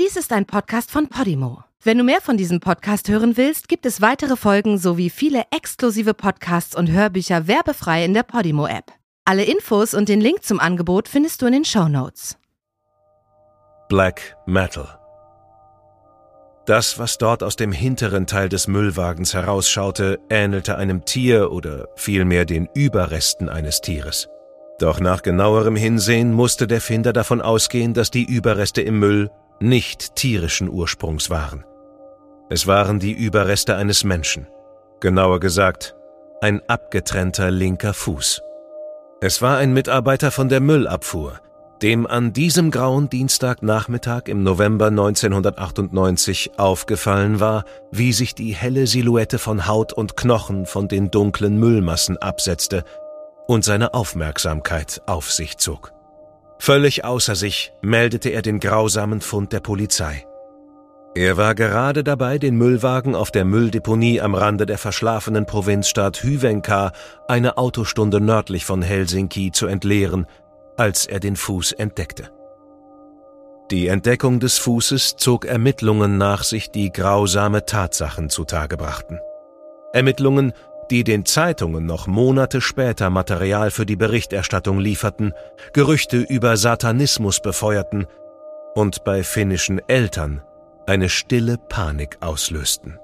Dies ist ein Podcast von Podimo. Wenn du mehr von diesem Podcast hören willst, gibt es weitere Folgen sowie viele exklusive Podcasts und Hörbücher werbefrei in der Podimo-App. Alle Infos und den Link zum Angebot findest du in den Show Notes. Black Metal. Das, was dort aus dem hinteren Teil des Müllwagens herausschaute, ähnelte einem Tier oder vielmehr den Überresten eines Tieres. Doch nach genauerem Hinsehen musste der Finder davon ausgehen, dass die Überreste im Müll nicht tierischen Ursprungs waren. Es waren die Überreste eines Menschen. Genauer gesagt, ein abgetrennter linker Fuß. Es war ein Mitarbeiter von der Müllabfuhr, dem an diesem grauen Dienstagnachmittag im November 1998 aufgefallen war, wie sich die helle Silhouette von Haut und Knochen von den dunklen Müllmassen absetzte und seine Aufmerksamkeit auf sich zog. Völlig außer sich meldete er den grausamen Fund der Polizei. Er war gerade dabei, den Müllwagen auf der Mülldeponie am Rande der verschlafenen Provinzstadt Hyvenka, eine Autostunde nördlich von Helsinki, zu entleeren, als er den Fuß entdeckte. Die Entdeckung des Fußes zog Ermittlungen nach sich, die grausame Tatsachen zutage brachten. Ermittlungen, die den Zeitungen noch Monate später Material für die Berichterstattung lieferten, Gerüchte über Satanismus befeuerten und bei finnischen Eltern eine stille Panik auslösten.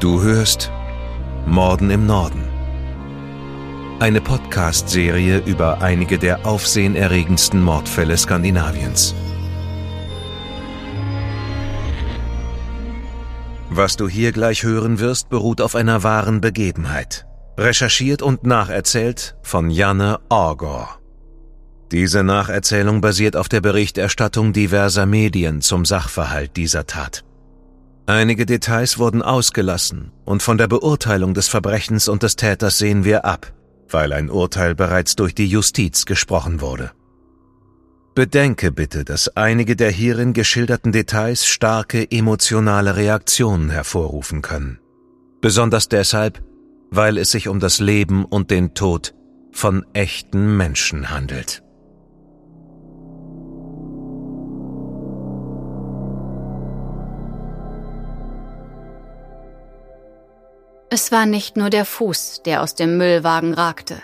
Du hörst Morden im Norden. Eine Podcast-Serie über einige der aufsehenerregendsten Mordfälle Skandinaviens. Was du hier gleich hören wirst, beruht auf einer wahren Begebenheit. Recherchiert und nacherzählt von Janne Orgor. Diese Nacherzählung basiert auf der Berichterstattung diverser Medien zum Sachverhalt dieser Tat. Einige Details wurden ausgelassen und von der Beurteilung des Verbrechens und des Täters sehen wir ab, weil ein Urteil bereits durch die Justiz gesprochen wurde. Bedenke bitte, dass einige der hierin geschilderten Details starke emotionale Reaktionen hervorrufen können. Besonders deshalb, weil es sich um das Leben und den Tod von echten Menschen handelt. Es war nicht nur der Fuß, der aus dem Müllwagen ragte.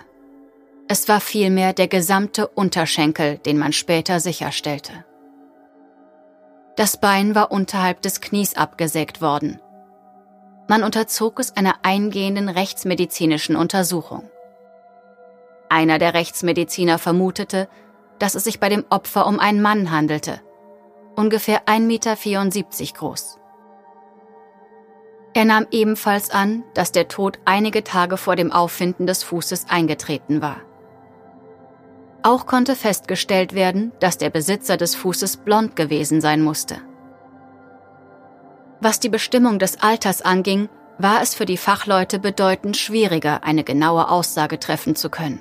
Es war vielmehr der gesamte Unterschenkel, den man später sicherstellte. Das Bein war unterhalb des Knies abgesägt worden. Man unterzog es einer eingehenden rechtsmedizinischen Untersuchung. Einer der Rechtsmediziner vermutete, dass es sich bei dem Opfer um einen Mann handelte, ungefähr 1,74 Meter groß. Er nahm ebenfalls an, dass der Tod einige Tage vor dem Auffinden des Fußes eingetreten war. Auch konnte festgestellt werden, dass der Besitzer des Fußes blond gewesen sein musste. Was die Bestimmung des Alters anging, war es für die Fachleute bedeutend schwieriger, eine genaue Aussage treffen zu können.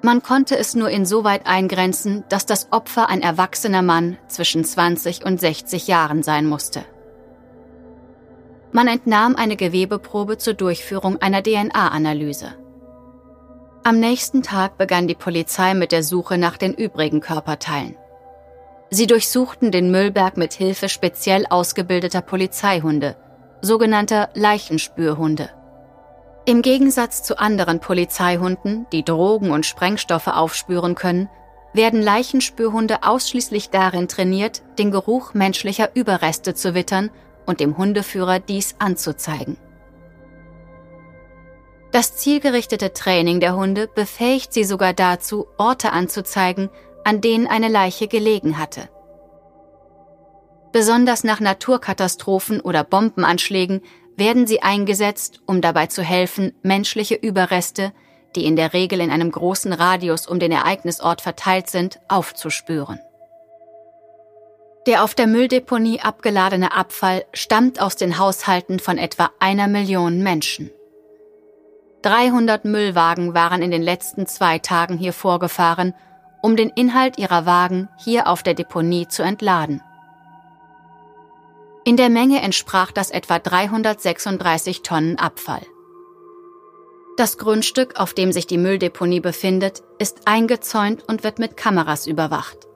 Man konnte es nur insoweit eingrenzen, dass das Opfer ein erwachsener Mann zwischen 20 und 60 Jahren sein musste. Man entnahm eine Gewebeprobe zur Durchführung einer DNA-Analyse. Am nächsten Tag begann die Polizei mit der Suche nach den übrigen Körperteilen. Sie durchsuchten den Müllberg mit Hilfe speziell ausgebildeter Polizeihunde, sogenannter Leichenspürhunde. Im Gegensatz zu anderen Polizeihunden, die Drogen und Sprengstoffe aufspüren können, werden Leichenspürhunde ausschließlich darin trainiert, den Geruch menschlicher Überreste zu wittern und dem Hundeführer dies anzuzeigen. Das zielgerichtete Training der Hunde befähigt sie sogar dazu, Orte anzuzeigen, an denen eine Leiche gelegen hatte. Besonders nach Naturkatastrophen oder Bombenanschlägen werden sie eingesetzt, um dabei zu helfen, menschliche Überreste, die in der Regel in einem großen Radius um den Ereignisort verteilt sind, aufzuspüren. Der auf der Mülldeponie abgeladene Abfall stammt aus den Haushalten von etwa einer Million Menschen. 300 Müllwagen waren in den letzten zwei Tagen hier vorgefahren, um den Inhalt ihrer Wagen hier auf der Deponie zu entladen. In der Menge entsprach das etwa 336 Tonnen Abfall. Das Grundstück, auf dem sich die Mülldeponie befindet, ist eingezäunt und wird mit Kameras überwacht.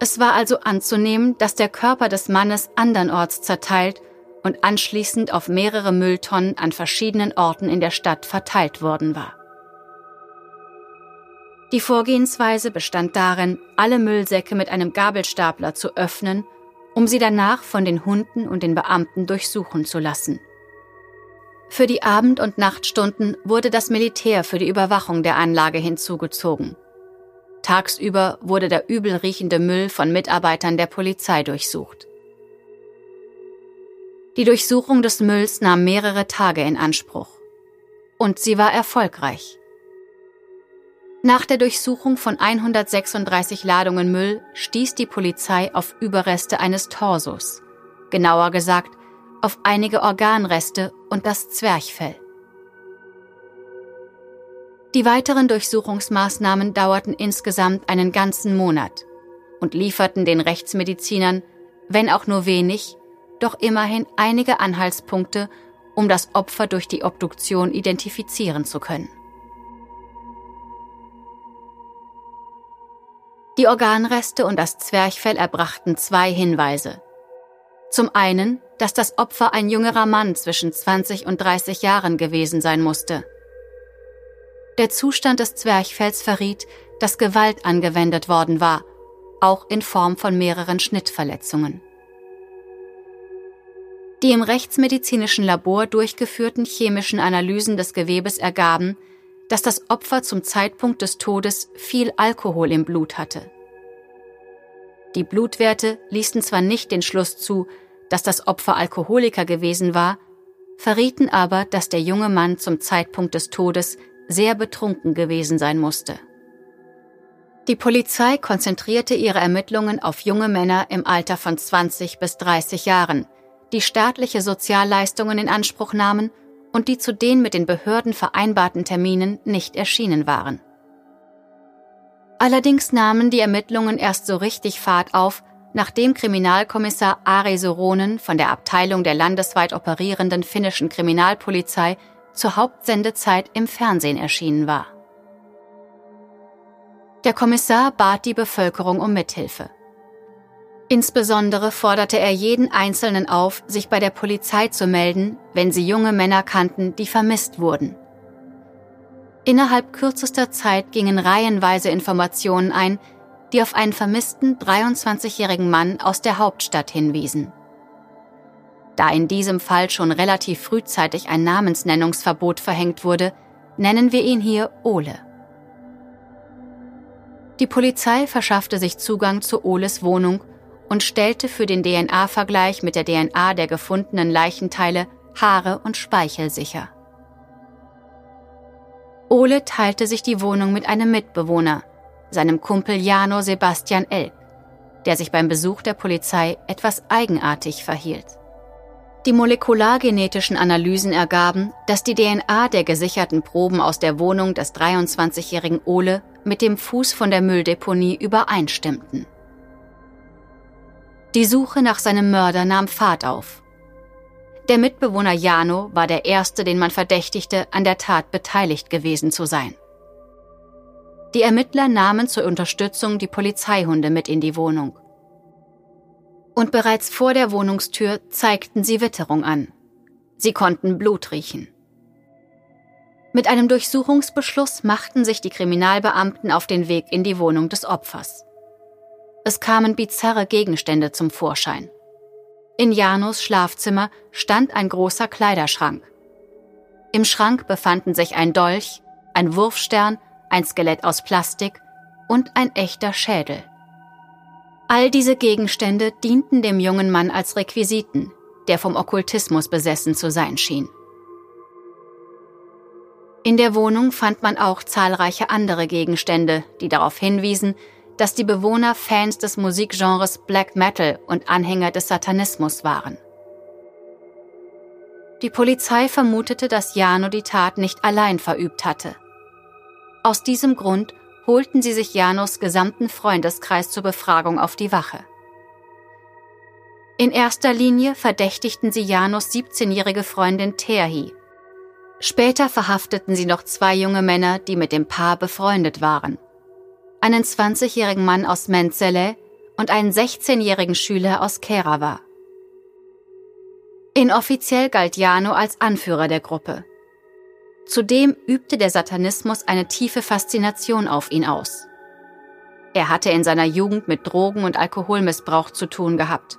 Es war also anzunehmen, dass der Körper des Mannes andernorts zerteilt und anschließend auf mehrere Mülltonnen an verschiedenen Orten in der Stadt verteilt worden war. Die Vorgehensweise bestand darin, alle Müllsäcke mit einem Gabelstapler zu öffnen, um sie danach von den Hunden und den Beamten durchsuchen zu lassen. Für die Abend- und Nachtstunden wurde das Militär für die Überwachung der Anlage hinzugezogen. Tagsüber wurde der übel riechende Müll von Mitarbeitern der Polizei durchsucht. Die Durchsuchung des Mülls nahm mehrere Tage in Anspruch. Und sie war erfolgreich. Nach der Durchsuchung von 136 Ladungen Müll stieß die Polizei auf Überreste eines Torsos, genauer gesagt auf einige Organreste und das Zwerchfell. Die weiteren Durchsuchungsmaßnahmen dauerten insgesamt einen ganzen Monat und lieferten den Rechtsmedizinern, wenn auch nur wenig, doch immerhin einige Anhaltspunkte, um das Opfer durch die Obduktion identifizieren zu können. Die Organreste und das Zwerchfell erbrachten zwei Hinweise. Zum einen, dass das Opfer ein jüngerer Mann zwischen 20 und 30 Jahren gewesen sein musste. Der Zustand des Zwerchfells verriet, dass Gewalt angewendet worden war, auch in Form von mehreren Schnittverletzungen. Die im rechtsmedizinischen Labor durchgeführten chemischen Analysen des Gewebes ergaben, dass das Opfer zum Zeitpunkt des Todes viel Alkohol im Blut hatte. Die Blutwerte ließen zwar nicht den Schluss zu, dass das Opfer Alkoholiker gewesen war, verrieten aber, dass der junge Mann zum Zeitpunkt des Todes sehr betrunken gewesen sein musste. Die Polizei konzentrierte ihre Ermittlungen auf junge Männer im Alter von 20 bis 30 Jahren, die staatliche Sozialleistungen in Anspruch nahmen und die zu den mit den Behörden vereinbarten Terminen nicht erschienen waren. Allerdings nahmen die Ermittlungen erst so richtig Fahrt auf, nachdem Kriminalkommissar Ari Soronen von der Abteilung der landesweit operierenden finnischen Kriminalpolizei zur Hauptsendezeit im Fernsehen erschienen war. Der Kommissar bat die Bevölkerung um Mithilfe. Insbesondere forderte er jeden Einzelnen auf, sich bei der Polizei zu melden, wenn sie junge Männer kannten, die vermisst wurden. Innerhalb kürzester Zeit gingen reihenweise Informationen ein, die auf einen vermissten 23-jährigen Mann aus der Hauptstadt hinwiesen. Da in diesem Fall schon relativ frühzeitig ein Namensnennungsverbot verhängt wurde, nennen wir ihn hier Ole. Die Polizei verschaffte sich Zugang zu Oles Wohnung und stellte für den DNA-Vergleich mit der DNA der gefundenen Leichenteile Haare und Speichel sicher. Ole teilte sich die Wohnung mit einem Mitbewohner, seinem Kumpel Jano Sebastian Elk, der sich beim Besuch der Polizei etwas eigenartig verhielt. Die molekulargenetischen Analysen ergaben, dass die DNA der gesicherten Proben aus der Wohnung des 23-jährigen Ole mit dem Fuß von der Mülldeponie übereinstimmten. Die Suche nach seinem Mörder nahm Fahrt auf. Der Mitbewohner Jano war der erste, den man verdächtigte, an der Tat beteiligt gewesen zu sein. Die Ermittler nahmen zur Unterstützung die Polizeihunde mit in die Wohnung und bereits vor der Wohnungstür zeigten sie Witterung an. Sie konnten Blut riechen. Mit einem Durchsuchungsbeschluss machten sich die Kriminalbeamten auf den Weg in die Wohnung des Opfers. Es kamen bizarre Gegenstände zum Vorschein. In Janos Schlafzimmer stand ein großer Kleiderschrank. Im Schrank befanden sich ein Dolch, ein Wurfstern, ein Skelett aus Plastik und ein echter Schädel. All diese Gegenstände dienten dem jungen Mann als Requisiten, der vom Okkultismus besessen zu sein schien. In der Wohnung fand man auch zahlreiche andere Gegenstände, die darauf hinwiesen, dass die Bewohner Fans des Musikgenres Black Metal und Anhänger des Satanismus waren. Die Polizei vermutete, dass Jano die Tat nicht allein verübt hatte. Aus diesem Grund holten sie sich Janos gesamten Freundeskreis zur Befragung auf die Wache. In erster Linie verdächtigten sie Janus 17-jährige Freundin Terhi. Später verhafteten sie noch zwei junge Männer, die mit dem Paar befreundet waren. Einen 20-jährigen Mann aus Menzele und einen 16-jährigen Schüler aus Kerava. Inoffiziell galt Jano als Anführer der Gruppe. Zudem übte der Satanismus eine tiefe Faszination auf ihn aus. Er hatte in seiner Jugend mit Drogen- und Alkoholmissbrauch zu tun gehabt.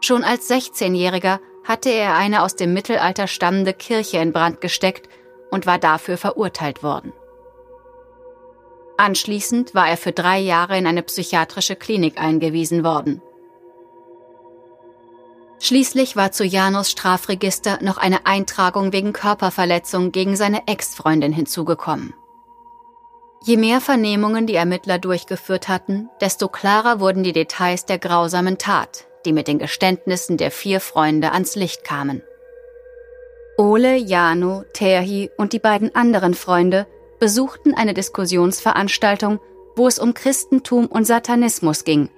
Schon als 16-Jähriger hatte er eine aus dem Mittelalter stammende Kirche in Brand gesteckt und war dafür verurteilt worden. Anschließend war er für drei Jahre in eine psychiatrische Klinik eingewiesen worden. Schließlich war zu Janus Strafregister noch eine Eintragung wegen Körperverletzung gegen seine Ex-Freundin hinzugekommen. Je mehr Vernehmungen die Ermittler durchgeführt hatten, desto klarer wurden die Details der grausamen Tat, die mit den Geständnissen der vier Freunde ans Licht kamen. Ole, Jano, Terhi und die beiden anderen Freunde besuchten eine Diskussionsveranstaltung, wo es um Christentum und Satanismus ging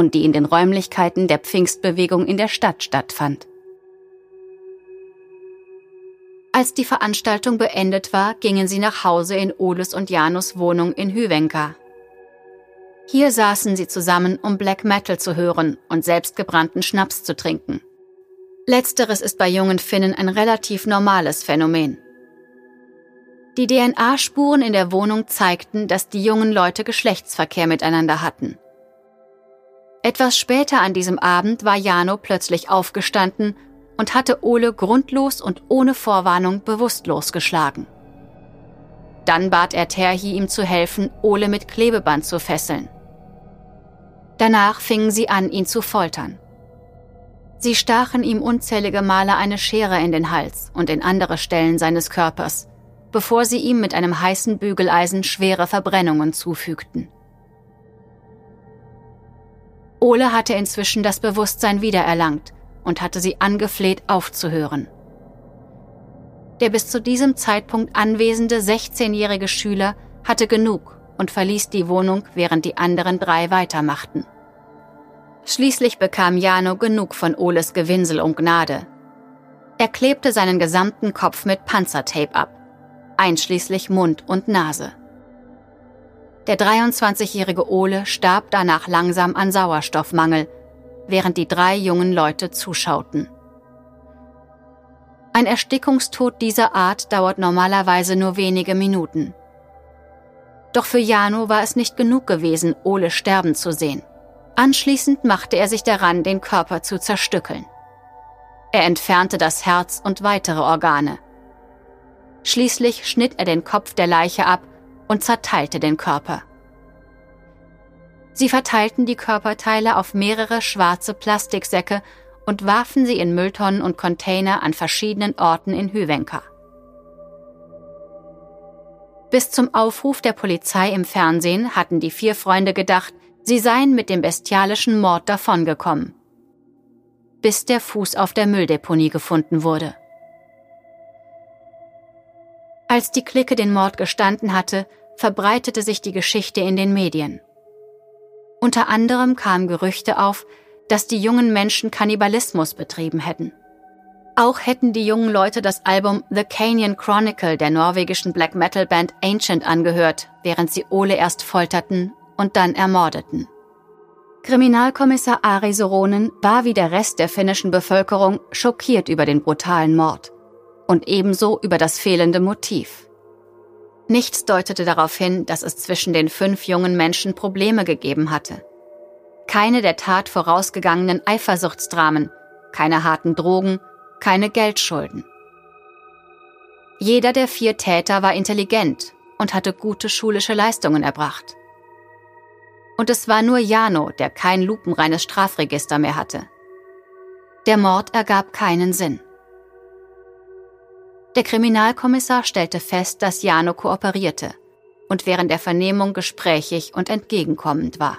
und die in den Räumlichkeiten der Pfingstbewegung in der Stadt stattfand. Als die Veranstaltung beendet war, gingen sie nach Hause in Oles und Janus Wohnung in Hüvenka. Hier saßen sie zusammen, um Black Metal zu hören und selbstgebrannten Schnaps zu trinken. Letzteres ist bei jungen Finnen ein relativ normales Phänomen. Die DNA-Spuren in der Wohnung zeigten, dass die jungen Leute Geschlechtsverkehr miteinander hatten. Etwas später an diesem Abend war Jano plötzlich aufgestanden und hatte Ole grundlos und ohne Vorwarnung bewusstlos geschlagen. Dann bat er Terhi, ihm zu helfen, Ole mit Klebeband zu fesseln. Danach fingen sie an, ihn zu foltern. Sie stachen ihm unzählige Male eine Schere in den Hals und in andere Stellen seines Körpers, bevor sie ihm mit einem heißen Bügeleisen schwere Verbrennungen zufügten. Ole hatte inzwischen das Bewusstsein wiedererlangt und hatte sie angefleht, aufzuhören. Der bis zu diesem Zeitpunkt anwesende 16-jährige Schüler hatte genug und verließ die Wohnung, während die anderen drei weitermachten. Schließlich bekam Jano genug von Oles Gewinsel um Gnade. Er klebte seinen gesamten Kopf mit Panzertape ab, einschließlich Mund und Nase. Der 23-jährige Ole starb danach langsam an Sauerstoffmangel, während die drei jungen Leute zuschauten. Ein Erstickungstod dieser Art dauert normalerweise nur wenige Minuten. Doch für Jano war es nicht genug gewesen, Ole sterben zu sehen. Anschließend machte er sich daran, den Körper zu zerstückeln. Er entfernte das Herz und weitere Organe. Schließlich schnitt er den Kopf der Leiche ab und zerteilte den Körper. Sie verteilten die Körperteile auf mehrere schwarze Plastiksäcke und warfen sie in Mülltonnen und Container an verschiedenen Orten in Hüvenka. Bis zum Aufruf der Polizei im Fernsehen hatten die vier Freunde gedacht, sie seien mit dem bestialischen Mord davongekommen. Bis der Fuß auf der Mülldeponie gefunden wurde. Als die Clique den Mord gestanden hatte, verbreitete sich die Geschichte in den Medien. Unter anderem kamen Gerüchte auf, dass die jungen Menschen Kannibalismus betrieben hätten. Auch hätten die jungen Leute das Album The Canyon Chronicle der norwegischen Black Metal Band Ancient angehört, während sie Ole erst folterten und dann ermordeten. Kriminalkommissar Ari Soronen war wie der Rest der finnischen Bevölkerung schockiert über den brutalen Mord und ebenso über das fehlende Motiv. Nichts deutete darauf hin, dass es zwischen den fünf jungen Menschen Probleme gegeben hatte. Keine der Tat vorausgegangenen Eifersuchtsdramen, keine harten Drogen, keine Geldschulden. Jeder der vier Täter war intelligent und hatte gute schulische Leistungen erbracht. Und es war nur Jano, der kein lupenreines Strafregister mehr hatte. Der Mord ergab keinen Sinn. Der Kriminalkommissar stellte fest, dass Jano kooperierte und während der Vernehmung gesprächig und entgegenkommend war.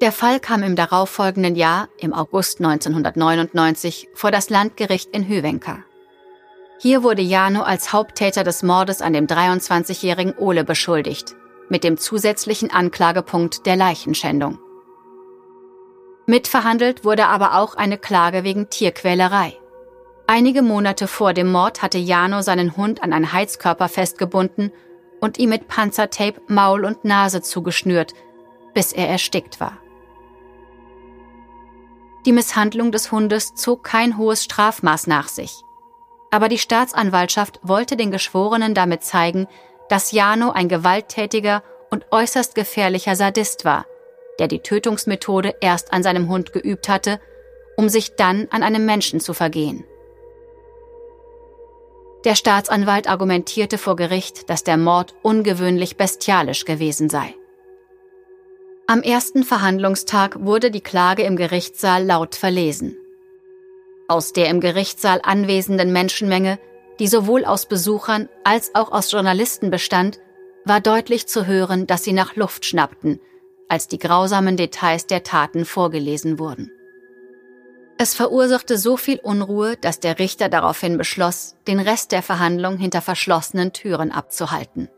Der Fall kam im darauffolgenden Jahr, im August 1999, vor das Landgericht in Hüvenka. Hier wurde Jano als Haupttäter des Mordes an dem 23-jährigen Ole beschuldigt, mit dem zusätzlichen Anklagepunkt der Leichenschändung. Mitverhandelt wurde aber auch eine Klage wegen Tierquälerei. Einige Monate vor dem Mord hatte Jano seinen Hund an einen Heizkörper festgebunden und ihm mit Panzertape Maul und Nase zugeschnürt, bis er erstickt war. Die Misshandlung des Hundes zog kein hohes Strafmaß nach sich. Aber die Staatsanwaltschaft wollte den Geschworenen damit zeigen, dass Jano ein gewalttätiger und äußerst gefährlicher Sadist war, der die Tötungsmethode erst an seinem Hund geübt hatte, um sich dann an einem Menschen zu vergehen. Der Staatsanwalt argumentierte vor Gericht, dass der Mord ungewöhnlich bestialisch gewesen sei. Am ersten Verhandlungstag wurde die Klage im Gerichtssaal laut verlesen. Aus der im Gerichtssaal anwesenden Menschenmenge, die sowohl aus Besuchern als auch aus Journalisten bestand, war deutlich zu hören, dass sie nach Luft schnappten, als die grausamen Details der Taten vorgelesen wurden. Es verursachte so viel Unruhe, dass der Richter daraufhin beschloss, den Rest der Verhandlung hinter verschlossenen Türen abzuhalten.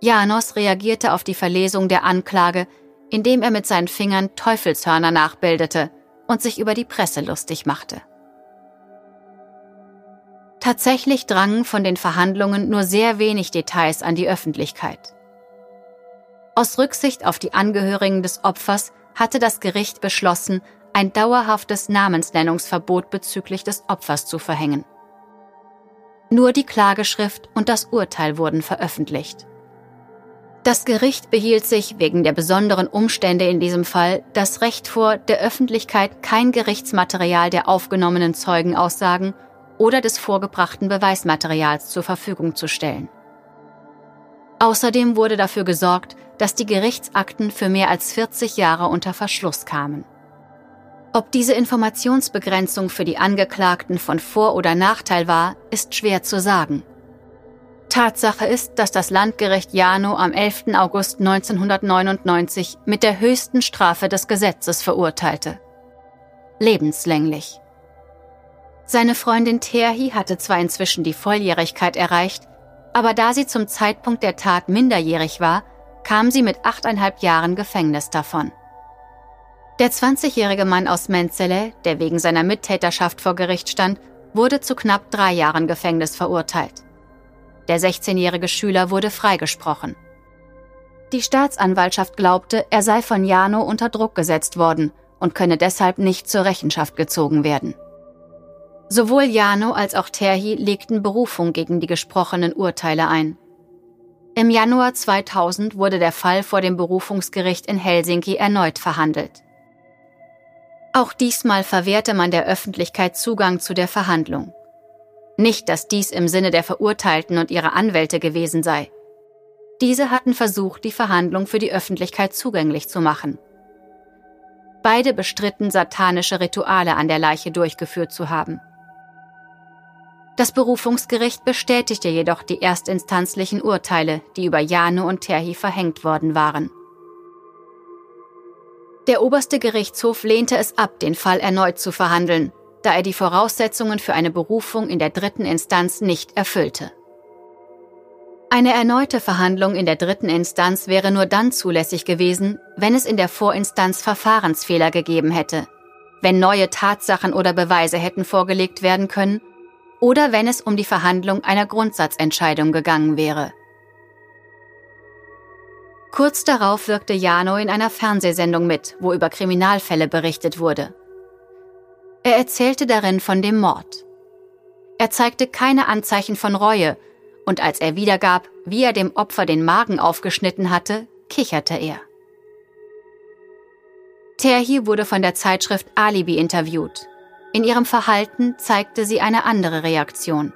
Janos reagierte auf die Verlesung der Anklage, indem er mit seinen Fingern Teufelshörner nachbildete und sich über die Presse lustig machte. Tatsächlich drangen von den Verhandlungen nur sehr wenig Details an die Öffentlichkeit. Aus Rücksicht auf die Angehörigen des Opfers hatte das Gericht beschlossen, ein dauerhaftes Namensnennungsverbot bezüglich des Opfers zu verhängen. Nur die Klageschrift und das Urteil wurden veröffentlicht. Das Gericht behielt sich wegen der besonderen Umstände in diesem Fall das Recht vor, der Öffentlichkeit kein Gerichtsmaterial der aufgenommenen Zeugenaussagen oder des vorgebrachten Beweismaterials zur Verfügung zu stellen. Außerdem wurde dafür gesorgt, dass die Gerichtsakten für mehr als 40 Jahre unter Verschluss kamen. Ob diese Informationsbegrenzung für die Angeklagten von Vor- oder Nachteil war, ist schwer zu sagen. Tatsache ist, dass das Landgericht Jano am 11. August 1999 mit der höchsten Strafe des Gesetzes verurteilte. Lebenslänglich. Seine Freundin Terhi hatte zwar inzwischen die Volljährigkeit erreicht, aber da sie zum Zeitpunkt der Tat minderjährig war, kam sie mit achteinhalb Jahren Gefängnis davon. Der 20-jährige Mann aus Menzele, der wegen seiner Mittäterschaft vor Gericht stand, wurde zu knapp drei Jahren Gefängnis verurteilt. Der 16-jährige Schüler wurde freigesprochen. Die Staatsanwaltschaft glaubte, er sei von Jano unter Druck gesetzt worden und könne deshalb nicht zur Rechenschaft gezogen werden. Sowohl Jano als auch Terhi legten Berufung gegen die gesprochenen Urteile ein. Im Januar 2000 wurde der Fall vor dem Berufungsgericht in Helsinki erneut verhandelt. Auch diesmal verwehrte man der Öffentlichkeit Zugang zu der Verhandlung. Nicht, dass dies im Sinne der Verurteilten und ihrer Anwälte gewesen sei. Diese hatten versucht, die Verhandlung für die Öffentlichkeit zugänglich zu machen. Beide bestritten, satanische Rituale an der Leiche durchgeführt zu haben. Das Berufungsgericht bestätigte jedoch die erstinstanzlichen Urteile, die über Jano und Terhi verhängt worden waren. Der oberste Gerichtshof lehnte es ab, den Fall erneut zu verhandeln, da er die Voraussetzungen für eine Berufung in der dritten Instanz nicht erfüllte. Eine erneute Verhandlung in der dritten Instanz wäre nur dann zulässig gewesen, wenn es in der Vorinstanz Verfahrensfehler gegeben hätte, wenn neue Tatsachen oder Beweise hätten vorgelegt werden können oder wenn es um die Verhandlung einer Grundsatzentscheidung gegangen wäre. Kurz darauf wirkte Jano in einer Fernsehsendung mit, wo über Kriminalfälle berichtet wurde. Er erzählte darin von dem Mord. Er zeigte keine Anzeichen von Reue, und als er wiedergab, wie er dem Opfer den Magen aufgeschnitten hatte, kicherte er. Terhi wurde von der Zeitschrift Alibi interviewt. In ihrem Verhalten zeigte sie eine andere Reaktion.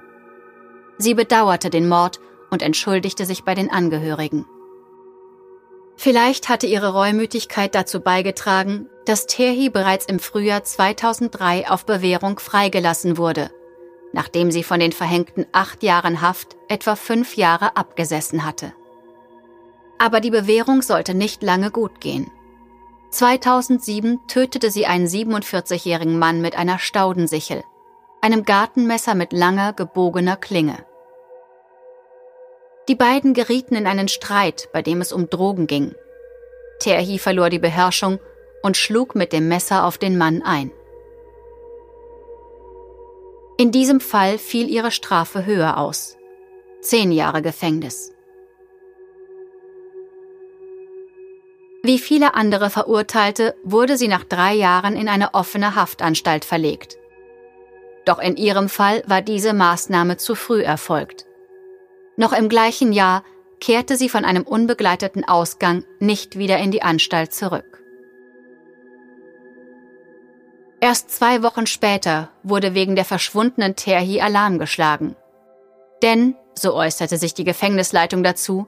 Sie bedauerte den Mord und entschuldigte sich bei den Angehörigen. Vielleicht hatte ihre Reumütigkeit dazu beigetragen, dass Terhi bereits im Frühjahr 2003 auf Bewährung freigelassen wurde, nachdem sie von den verhängten acht Jahren Haft etwa fünf Jahre abgesessen hatte. Aber die Bewährung sollte nicht lange gut gehen. 2007 tötete sie einen 47-jährigen Mann mit einer Staudensichel, einem Gartenmesser mit langer, gebogener Klinge. Die beiden gerieten in einen Streit, bei dem es um Drogen ging. Terhi verlor die Beherrschung und schlug mit dem Messer auf den Mann ein. In diesem Fall fiel ihre Strafe höher aus. Zehn Jahre Gefängnis. Wie viele andere Verurteilte wurde sie nach drei Jahren in eine offene Haftanstalt verlegt. Doch in ihrem Fall war diese Maßnahme zu früh erfolgt. Noch im gleichen Jahr kehrte sie von einem unbegleiteten Ausgang nicht wieder in die Anstalt zurück. Erst zwei Wochen später wurde wegen der verschwundenen Terhi Alarm geschlagen. Denn, so äußerte sich die Gefängnisleitung dazu,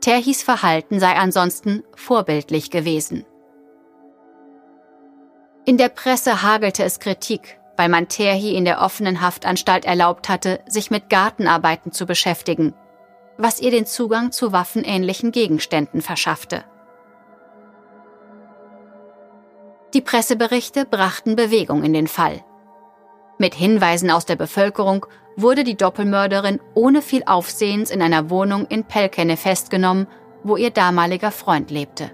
Terhis Verhalten sei ansonsten vorbildlich gewesen. In der Presse hagelte es Kritik, weil man Terhi in der offenen Haftanstalt erlaubt hatte, sich mit Gartenarbeiten zu beschäftigen, was ihr den Zugang zu waffenähnlichen Gegenständen verschaffte. Die Presseberichte brachten Bewegung in den Fall. Mit Hinweisen aus der Bevölkerung wurde die Doppelmörderin ohne viel Aufsehens in einer Wohnung in Pelkene festgenommen, wo ihr damaliger Freund lebte.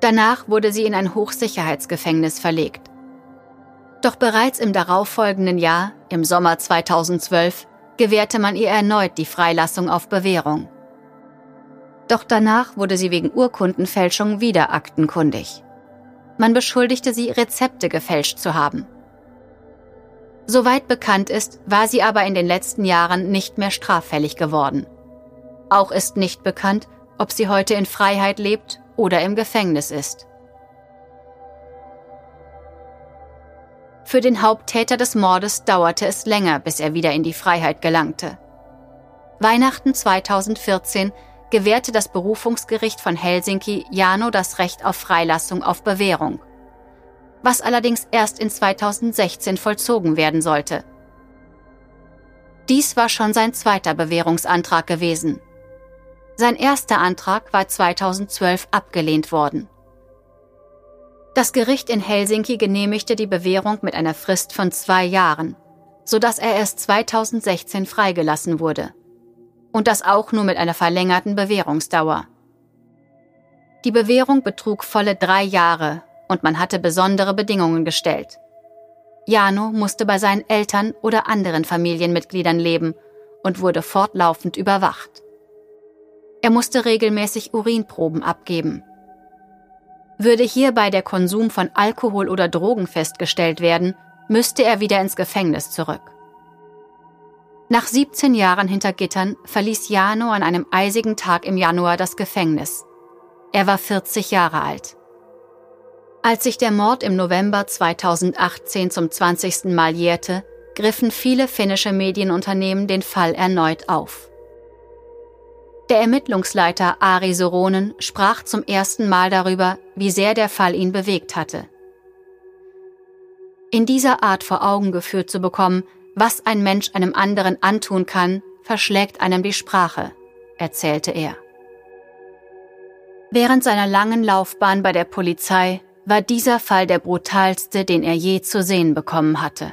Danach wurde sie in ein Hochsicherheitsgefängnis verlegt. Doch bereits im darauffolgenden Jahr, im Sommer 2012, gewährte man ihr erneut die Freilassung auf Bewährung. Doch danach wurde sie wegen Urkundenfälschung wieder aktenkundig. Man beschuldigte sie, Rezepte gefälscht zu haben. Soweit bekannt ist, war sie aber in den letzten Jahren nicht mehr straffällig geworden. Auch ist nicht bekannt, ob sie heute in Freiheit lebt oder im Gefängnis ist. Für den Haupttäter des Mordes dauerte es länger, bis er wieder in die Freiheit gelangte. Weihnachten 2014 gewährte das Berufungsgericht von Helsinki Jano das Recht auf Freilassung auf Bewährung, was allerdings erst in 2016 vollzogen werden sollte. Dies war schon sein zweiter Bewährungsantrag gewesen. Sein erster Antrag war 2012 abgelehnt worden. Das Gericht in Helsinki genehmigte die Bewährung mit einer Frist von zwei Jahren, sodass er erst 2016 freigelassen wurde und das auch nur mit einer verlängerten Bewährungsdauer. Die Bewährung betrug volle drei Jahre und man hatte besondere Bedingungen gestellt. Jano musste bei seinen Eltern oder anderen Familienmitgliedern leben und wurde fortlaufend überwacht. Er musste regelmäßig Urinproben abgeben. Würde hierbei der Konsum von Alkohol oder Drogen festgestellt werden, müsste er wieder ins Gefängnis zurück. Nach 17 Jahren hinter Gittern verließ Jano an einem eisigen Tag im Januar das Gefängnis. Er war 40 Jahre alt. Als sich der Mord im November 2018 zum 20. Mal jährte, griffen viele finnische Medienunternehmen den Fall erneut auf. Der Ermittlungsleiter Ari Soronen sprach zum ersten Mal darüber, wie sehr der Fall ihn bewegt hatte. In dieser Art vor Augen geführt zu bekommen, was ein Mensch einem anderen antun kann, verschlägt einem die Sprache, erzählte er. Während seiner langen Laufbahn bei der Polizei war dieser Fall der brutalste, den er je zu sehen bekommen hatte.